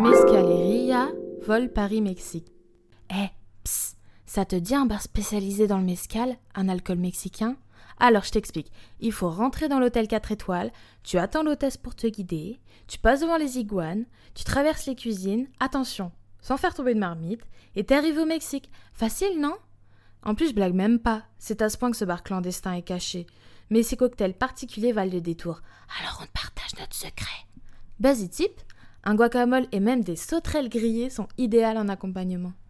Mescaleria, vol Paris-Mexique. Eh, psst, ça te dit un bar spécialisé dans le mescal, un alcool mexicain? Alors je t'explique. Il faut rentrer dans l'hôtel 4 étoiles, tu attends l'hôtesse pour te guider, tu passes devant les iguanes, tu traverses les cuisines, attention, sans faire tomber de marmite, et t'es arrivé au Mexique. Facile, non? En plus, je blague même pas. C'est à ce point que ce bar clandestin est caché. Mais ces cocktails particuliers valent le détour. Alors on partage notre secret. Buzzy tip un guacamole et même des sauterelles grillées sont idéales en accompagnement.